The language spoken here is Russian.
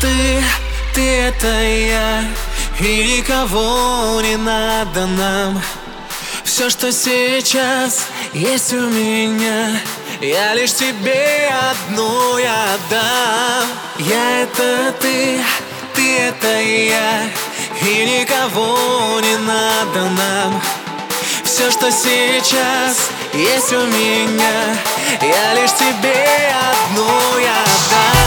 Ты, ты это я. И никого не надо нам. Все, что сейчас есть у меня Я лишь тебе одну я дам. Я это ты, ты это я. И никого не надо нам. Все, что сейчас есть у меня Я лишь тебе одну я